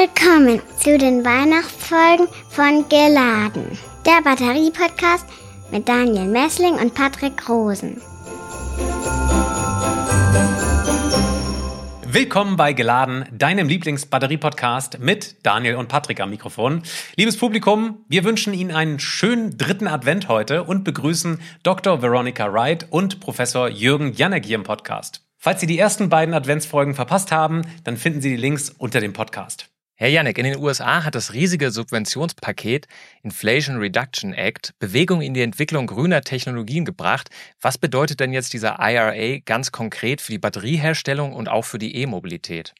Willkommen zu den Weihnachtsfolgen von Geladen, der Batterie-Podcast mit Daniel Messling und Patrick Rosen. Willkommen bei Geladen, deinem Lieblings-Batterie-Podcast mit Daniel und Patrick am Mikrofon. Liebes Publikum, wir wünschen Ihnen einen schönen dritten Advent heute und begrüßen Dr. Veronica Wright und Professor Jürgen Janek hier im Podcast. Falls Sie die ersten beiden Adventsfolgen verpasst haben, dann finden Sie die Links unter dem Podcast. Herr Janek, in den USA hat das riesige Subventionspaket Inflation Reduction Act Bewegung in die Entwicklung grüner Technologien gebracht. Was bedeutet denn jetzt dieser IRA ganz konkret für die Batterieherstellung und auch für die E-Mobilität?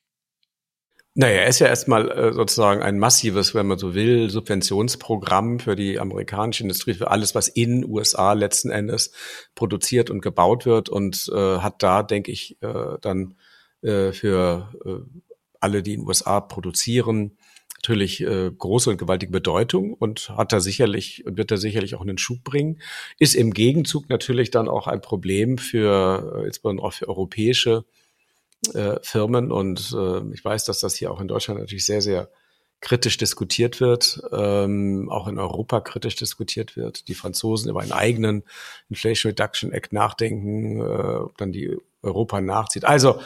Naja, er ist ja erstmal äh, sozusagen ein massives, wenn man so will, Subventionsprogramm für die amerikanische Industrie, für alles, was in USA letzten Endes produziert und gebaut wird und äh, hat da, denke ich, äh, dann äh, für äh, alle, die in den USA produzieren, natürlich äh, große und gewaltige Bedeutung und hat da sicherlich und wird da sicherlich auch einen Schub bringen. Ist im Gegenzug natürlich dann auch ein Problem für, äh, insbesondere auch für europäische äh, Firmen. Und äh, ich weiß, dass das hier auch in Deutschland natürlich sehr, sehr kritisch diskutiert wird, ähm, auch in Europa kritisch diskutiert wird. Die Franzosen über einen eigenen Inflation Reduction Act nachdenken, äh, dann die Europa nachzieht. Also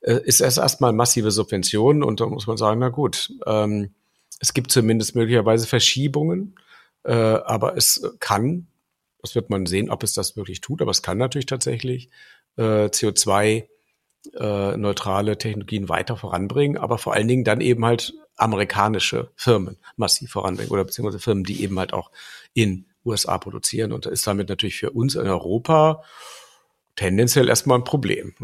äh, ist es erstmal massive Subventionen und da muss man sagen, na gut, ähm, es gibt zumindest möglicherweise Verschiebungen, äh, aber es kann, das wird man sehen, ob es das wirklich tut, aber es kann natürlich tatsächlich äh, CO2 äh, neutrale Technologien weiter voranbringen, aber vor allen Dingen dann eben halt amerikanische Firmen massiv voranbringen oder beziehungsweise Firmen, die eben halt auch in USA produzieren. Und da ist damit natürlich für uns in Europa tendenziell erstmal ein Problem.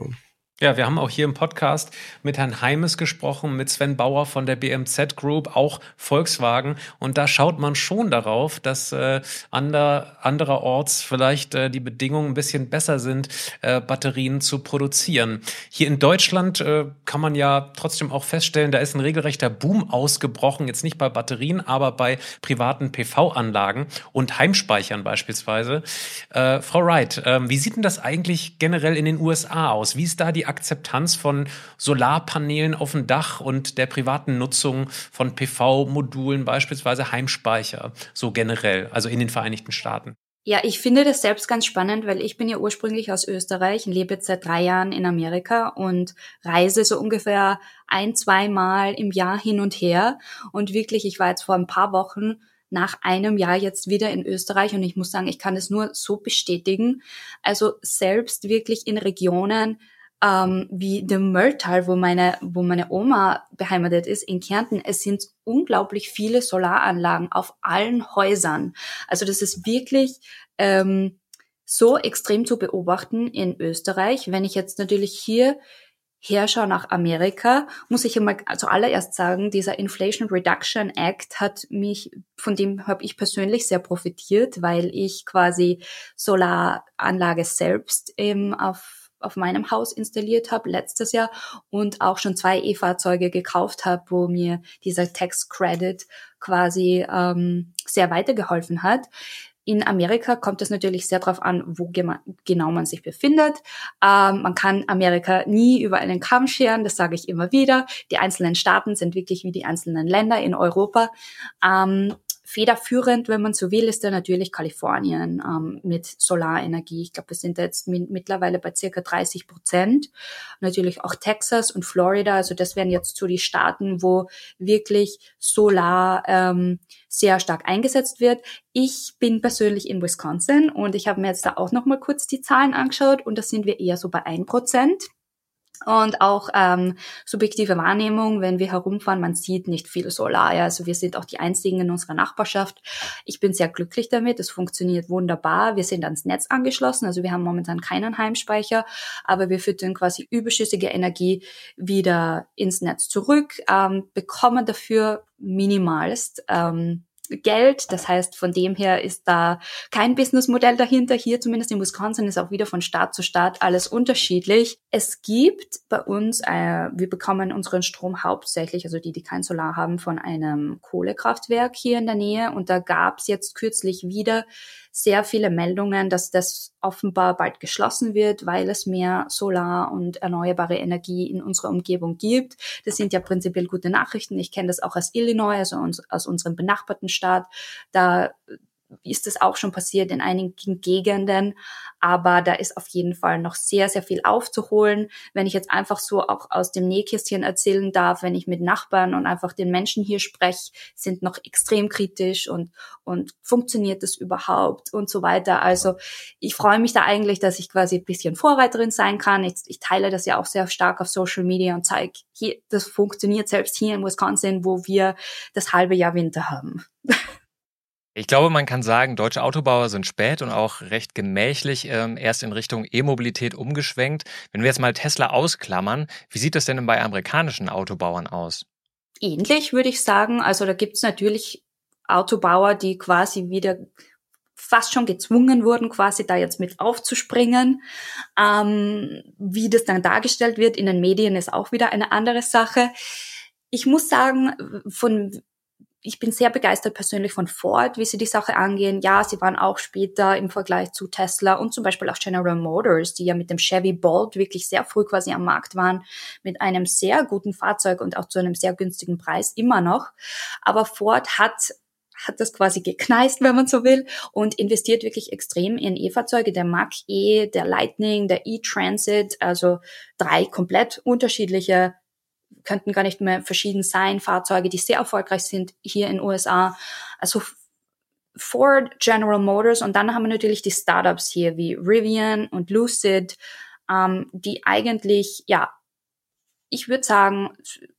Ja, wir haben auch hier im Podcast mit Herrn Heimes gesprochen, mit Sven Bauer von der BMZ Group, auch Volkswagen. Und da schaut man schon darauf, dass äh, ander, andererorts vielleicht äh, die Bedingungen ein bisschen besser sind, äh, Batterien zu produzieren. Hier in Deutschland äh, kann man ja trotzdem auch feststellen, da ist ein regelrechter Boom ausgebrochen, jetzt nicht bei Batterien, aber bei privaten PV-Anlagen und Heimspeichern beispielsweise. Äh, Frau Wright, äh, wie sieht denn das eigentlich generell in den USA aus? Wie ist da die Akzeptanz von Solarpanelen auf dem Dach und der privaten Nutzung von PV-Modulen, beispielsweise Heimspeicher, so generell, also in den Vereinigten Staaten? Ja, ich finde das selbst ganz spannend, weil ich bin ja ursprünglich aus Österreich, lebe jetzt seit drei Jahren in Amerika und reise so ungefähr ein, zwei Mal im Jahr hin und her. Und wirklich, ich war jetzt vor ein paar Wochen nach einem Jahr jetzt wieder in Österreich und ich muss sagen, ich kann es nur so bestätigen. Also selbst wirklich in Regionen, ähm, wie dem Mölltal, wo meine, wo meine Oma beheimatet ist, in Kärnten. Es sind unglaublich viele Solaranlagen auf allen Häusern. Also das ist wirklich ähm, so extrem zu beobachten in Österreich. Wenn ich jetzt natürlich hier herschaue nach Amerika, muss ich einmal zuallererst sagen, dieser Inflation Reduction Act hat mich, von dem habe ich persönlich sehr profitiert, weil ich quasi Solaranlage selbst eben auf auf meinem Haus installiert habe letztes Jahr und auch schon zwei E-Fahrzeuge gekauft habe, wo mir dieser Tax Credit quasi ähm, sehr weitergeholfen hat. In Amerika kommt es natürlich sehr darauf an, wo genau man sich befindet. Ähm, man kann Amerika nie über einen Kamm scheren, das sage ich immer wieder. Die einzelnen Staaten sind wirklich wie die einzelnen Länder in Europa. Ähm, Federführend, wenn man so will, ist da natürlich Kalifornien ähm, mit Solarenergie. Ich glaube, wir sind jetzt mittlerweile bei circa 30 Prozent. Natürlich auch Texas und Florida. Also das wären jetzt so die Staaten, wo wirklich Solar ähm, sehr stark eingesetzt wird. Ich bin persönlich in Wisconsin und ich habe mir jetzt da auch noch mal kurz die Zahlen angeschaut und da sind wir eher so bei ein Prozent. Und auch ähm, subjektive Wahrnehmung, wenn wir herumfahren, man sieht nicht viel Solar. Ja. Also wir sind auch die Einzigen in unserer Nachbarschaft. Ich bin sehr glücklich damit. Es funktioniert wunderbar. Wir sind ans Netz angeschlossen. Also wir haben momentan keinen Heimspeicher, aber wir füttern quasi überschüssige Energie wieder ins Netz zurück, ähm, bekommen dafür minimalst ähm, Geld. Das heißt, von dem her ist da kein Businessmodell dahinter. Hier zumindest in Wisconsin ist auch wieder von Staat zu Staat alles unterschiedlich. Es gibt bei uns, äh, wir bekommen unseren Strom hauptsächlich, also die, die kein Solar haben, von einem Kohlekraftwerk hier in der Nähe. Und da gab es jetzt kürzlich wieder sehr viele Meldungen, dass das offenbar bald geschlossen wird, weil es mehr Solar- und erneuerbare Energie in unserer Umgebung gibt. Das sind ja prinzipiell gute Nachrichten. Ich kenne das auch aus Illinois, also aus unserem benachbarten Staat. Da ist es auch schon passiert in einigen Gegenden, aber da ist auf jeden Fall noch sehr, sehr viel aufzuholen. Wenn ich jetzt einfach so auch aus dem Nähkästchen erzählen darf, wenn ich mit Nachbarn und einfach den Menschen hier spreche, sind noch extrem kritisch und, und funktioniert das überhaupt und so weiter. Also ich freue mich da eigentlich, dass ich quasi ein bisschen Vorreiterin sein kann. Ich, ich teile das ja auch sehr stark auf Social Media und zeige, hier, das funktioniert selbst hier in Wisconsin, wo wir das halbe Jahr Winter haben. Ich glaube, man kann sagen, deutsche Autobauer sind spät und auch recht gemächlich ähm, erst in Richtung E-Mobilität umgeschwenkt. Wenn wir jetzt mal Tesla ausklammern, wie sieht das denn bei amerikanischen Autobauern aus? Ähnlich würde ich sagen. Also da gibt es natürlich Autobauer, die quasi wieder fast schon gezwungen wurden, quasi da jetzt mit aufzuspringen. Ähm, wie das dann dargestellt wird in den Medien ist auch wieder eine andere Sache. Ich muss sagen, von ich bin sehr begeistert persönlich von Ford, wie sie die Sache angehen. Ja, sie waren auch später im Vergleich zu Tesla und zum Beispiel auch General Motors, die ja mit dem Chevy Bolt wirklich sehr früh quasi am Markt waren, mit einem sehr guten Fahrzeug und auch zu einem sehr günstigen Preis immer noch. Aber Ford hat hat das quasi gekneist, wenn man so will, und investiert wirklich extrem in E-Fahrzeuge, der Mach-E, der Lightning, der E-Transit, also drei komplett unterschiedliche könnten gar nicht mehr verschieden sein, Fahrzeuge, die sehr erfolgreich sind hier in den USA. Also Ford, General Motors und dann haben wir natürlich die Startups hier wie Rivian und Lucid, ähm, die eigentlich, ja, ich würde sagen,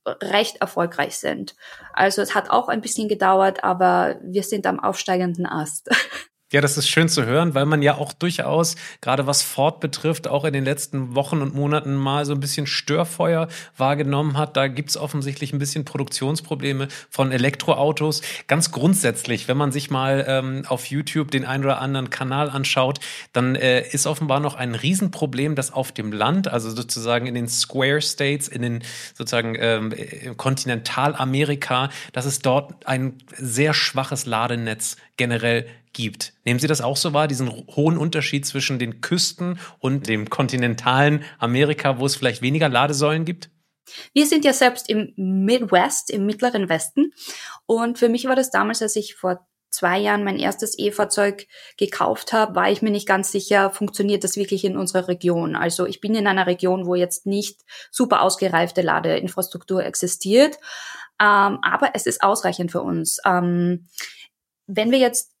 recht erfolgreich sind. Also es hat auch ein bisschen gedauert, aber wir sind am aufsteigenden Ast. Ja, das ist schön zu hören, weil man ja auch durchaus, gerade was Ford betrifft, auch in den letzten Wochen und Monaten mal so ein bisschen Störfeuer wahrgenommen hat. Da gibt's offensichtlich ein bisschen Produktionsprobleme von Elektroautos. Ganz grundsätzlich, wenn man sich mal ähm, auf YouTube den einen oder anderen Kanal anschaut, dann äh, ist offenbar noch ein Riesenproblem, dass auf dem Land, also sozusagen in den Square States, in den sozusagen ähm, Kontinentalamerika, dass es dort ein sehr schwaches Ladenetz generell gibt. Nehmen Sie das auch so wahr, diesen hohen Unterschied zwischen den Küsten und dem kontinentalen Amerika, wo es vielleicht weniger Ladesäulen gibt? Wir sind ja selbst im Midwest, im mittleren Westen. Und für mich war das damals, als ich vor zwei Jahren mein erstes E-Fahrzeug gekauft habe, war ich mir nicht ganz sicher, funktioniert das wirklich in unserer Region. Also ich bin in einer Region, wo jetzt nicht super ausgereifte Ladeinfrastruktur existiert, ähm, aber es ist ausreichend für uns. Ähm, wenn wir jetzt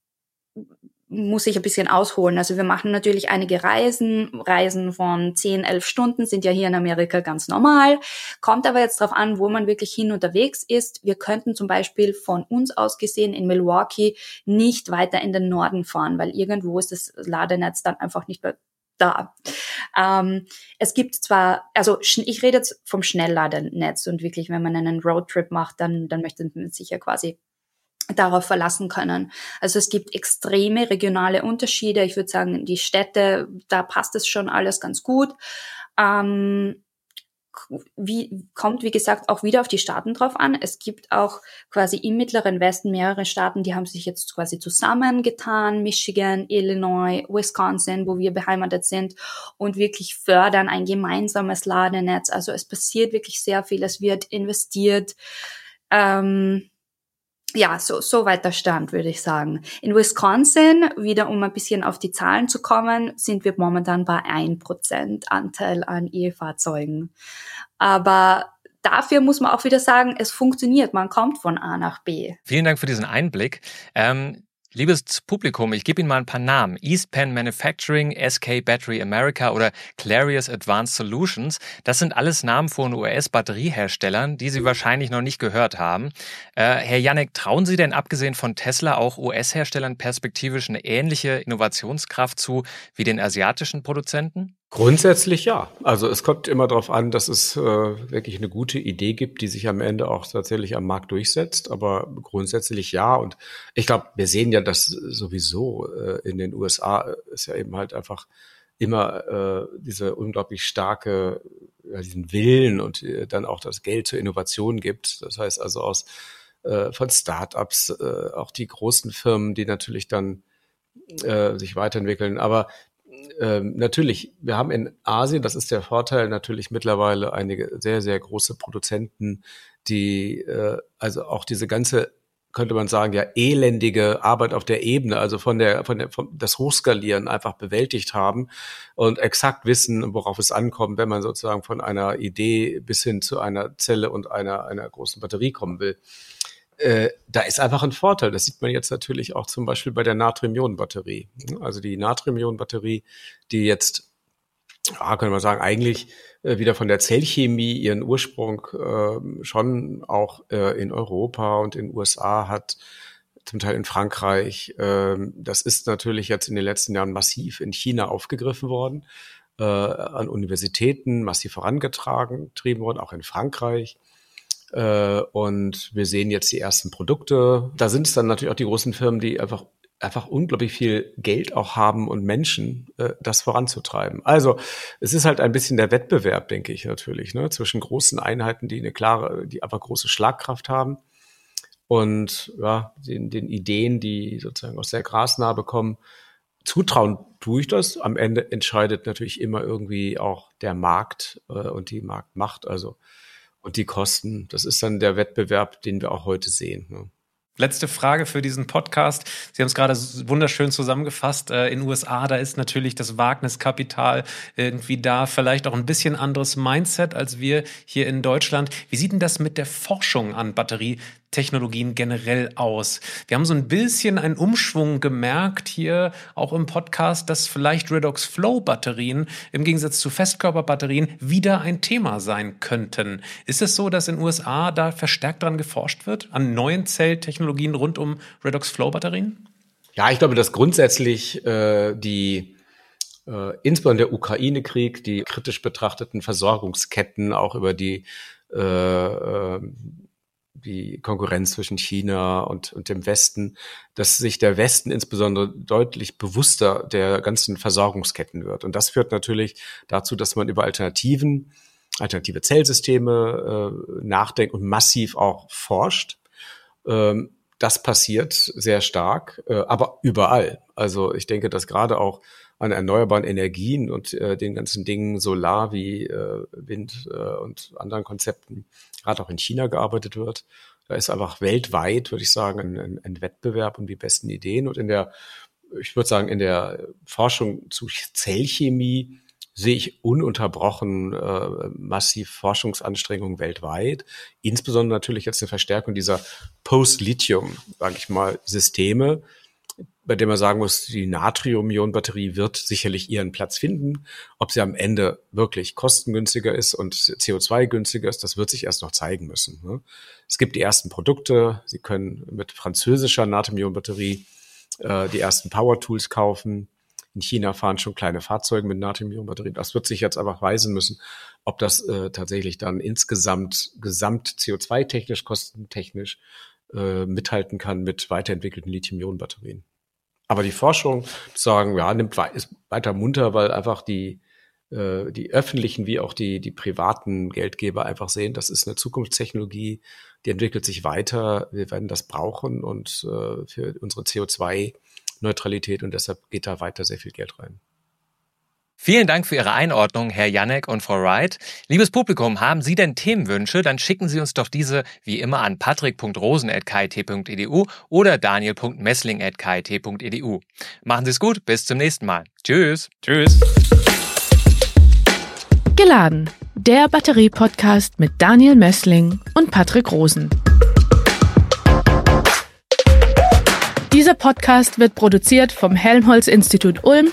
muss ich ein bisschen ausholen. Also wir machen natürlich einige Reisen. Reisen von 10, 11 Stunden sind ja hier in Amerika ganz normal. Kommt aber jetzt darauf an, wo man wirklich hin unterwegs ist. Wir könnten zum Beispiel von uns aus gesehen in Milwaukee nicht weiter in den Norden fahren, weil irgendwo ist das Ladenetz dann einfach nicht mehr da. Ähm, es gibt zwar, also ich rede jetzt vom Schnellladenetz und wirklich, wenn man einen Roadtrip macht, dann, dann möchte man sich ja quasi darauf verlassen können. Also es gibt extreme regionale Unterschiede. Ich würde sagen, die Städte, da passt es schon alles ganz gut. Ähm, wie, kommt, wie gesagt, auch wieder auf die Staaten drauf an. Es gibt auch quasi im Mittleren Westen mehrere Staaten, die haben sich jetzt quasi zusammengetan. Michigan, Illinois, Wisconsin, wo wir beheimatet sind und wirklich fördern ein gemeinsames Ladenetz. Also es passiert wirklich sehr viel. Es wird investiert. Ähm, ja, so, so weiter Stand, würde ich sagen. In Wisconsin, wieder um ein bisschen auf die Zahlen zu kommen, sind wir momentan bei ein Prozent Anteil an E-Fahrzeugen. Aber dafür muss man auch wieder sagen, es funktioniert. Man kommt von A nach B. Vielen Dank für diesen Einblick. Ähm, Liebes Publikum, ich gebe Ihnen mal ein paar Namen. East Penn Manufacturing, SK Battery America oder Clarius Advanced Solutions. Das sind alles Namen von US-Batterieherstellern, die Sie wahrscheinlich noch nicht gehört haben. Äh, Herr Janek, trauen Sie denn abgesehen von Tesla auch US-Herstellern perspektivisch eine ähnliche Innovationskraft zu wie den asiatischen Produzenten? Grundsätzlich ja. Also es kommt immer darauf an, dass es äh, wirklich eine gute Idee gibt, die sich am Ende auch tatsächlich am Markt durchsetzt. Aber grundsätzlich ja. Und ich glaube, wir sehen ja, dass sowieso äh, in den USA ist ja eben halt einfach immer äh, diese unglaublich starke, ja, diesen Willen und äh, dann auch das Geld zur Innovation gibt. Das heißt also aus äh, von Startups, äh, auch die großen Firmen, die natürlich dann äh, sich weiterentwickeln. Aber ähm, natürlich, wir haben in Asien, das ist der Vorteil, natürlich mittlerweile einige sehr, sehr große Produzenten, die äh, also auch diese ganze könnte man sagen, ja, elendige Arbeit auf der Ebene, also von der, von der, von das Hochskalieren einfach bewältigt haben und exakt wissen, worauf es ankommt, wenn man sozusagen von einer Idee bis hin zu einer Zelle und einer, einer großen Batterie kommen will. Äh, da ist einfach ein Vorteil. Das sieht man jetzt natürlich auch zum Beispiel bei der Natrium-Ionen-Batterie. Also die Natrium-Ionen-Batterie, die jetzt, ja, können wir sagen, eigentlich äh, wieder von der Zellchemie ihren Ursprung äh, schon auch äh, in Europa und in USA hat, zum Teil in Frankreich. Ähm, das ist natürlich jetzt in den letzten Jahren massiv in China aufgegriffen worden, äh, an Universitäten massiv vorangetragen, getrieben worden, auch in Frankreich. Äh, und wir sehen jetzt die ersten Produkte. Da sind es dann natürlich auch die großen Firmen, die einfach einfach unglaublich viel Geld auch haben und Menschen, äh, das voranzutreiben. Also es ist halt ein bisschen der Wettbewerb, denke ich natürlich, ne, zwischen großen Einheiten, die eine klare, die einfach große Schlagkraft haben und ja, den, den Ideen, die sozusagen aus der Grasnarbe kommen. Zutrauen tue ich das. Am Ende entscheidet natürlich immer irgendwie auch der Markt äh, und die Marktmacht. Also und die Kosten. Das ist dann der Wettbewerb, den wir auch heute sehen. Ne? Letzte Frage für diesen Podcast. Sie haben es gerade wunderschön zusammengefasst. Äh, in USA, da ist natürlich das Wagniskapital irgendwie da, vielleicht auch ein bisschen anderes Mindset als wir hier in Deutschland. Wie sieht denn das mit der Forschung an Batterie Technologien generell aus? Wir haben so ein bisschen einen Umschwung gemerkt hier auch im Podcast, dass vielleicht Redox Flow Batterien im Gegensatz zu Festkörperbatterien wieder ein Thema sein könnten. Ist es so, dass in den USA da verstärkt dran geforscht wird an neuen Zelltechnologien rund um Redox Flow Batterien? Ja, ich glaube, dass grundsätzlich äh, die äh, insbesondere der Ukraine-Krieg, die kritisch betrachteten Versorgungsketten auch über die äh, äh die Konkurrenz zwischen China und, und dem Westen, dass sich der Westen insbesondere deutlich bewusster der ganzen Versorgungsketten wird. Und das führt natürlich dazu, dass man über Alternativen, alternative Zellsysteme äh, nachdenkt und massiv auch forscht. Ähm, das passiert sehr stark, äh, aber überall. Also ich denke, dass gerade auch an erneuerbaren Energien und äh, den ganzen Dingen Solar wie äh, Wind äh, und anderen Konzepten gerade auch in China gearbeitet wird. Da ist einfach weltweit, würde ich sagen, ein, ein Wettbewerb um die besten Ideen. Und in der, ich würde sagen, in der Forschung zu Zellchemie sehe ich ununterbrochen äh, massiv Forschungsanstrengungen weltweit. Insbesondere natürlich jetzt eine Verstärkung dieser Post-Lithium, sage ich mal, Systeme, bei dem man sagen muss, die Natrium-Ionen-Batterie wird sicherlich ihren Platz finden. Ob sie am Ende wirklich kostengünstiger ist und CO2 günstiger ist, das wird sich erst noch zeigen müssen. Ne? Es gibt die ersten Produkte. Sie können mit französischer Natrium-Ionen-Batterie äh, die ersten Power-Tools kaufen. In China fahren schon kleine Fahrzeuge mit Natrium-Ionen-Batterien. Das wird sich jetzt einfach weisen müssen, ob das äh, tatsächlich dann insgesamt gesamt CO2-technisch, kostentechnisch äh, mithalten kann mit weiterentwickelten Lithium-Ionen-Batterien. Aber die Forschung sagen, ja, nimmt weiter munter, weil einfach die, äh, die öffentlichen wie auch die, die privaten Geldgeber einfach sehen, das ist eine Zukunftstechnologie, die entwickelt sich weiter, wir werden das brauchen und äh, für unsere CO2-Neutralität und deshalb geht da weiter sehr viel Geld rein. Vielen Dank für Ihre Einordnung, Herr Janek und Frau Wright. Liebes Publikum, haben Sie denn Themenwünsche? Dann schicken Sie uns doch diese wie immer an patrick.rosen.kit.edu oder daniel.messling.kit.edu. Machen Sie es gut, bis zum nächsten Mal. Tschüss. Tschüss. Geladen. Der Batterie-Podcast mit Daniel Messling und Patrick Rosen. Dieser Podcast wird produziert vom Helmholtz-Institut Ulm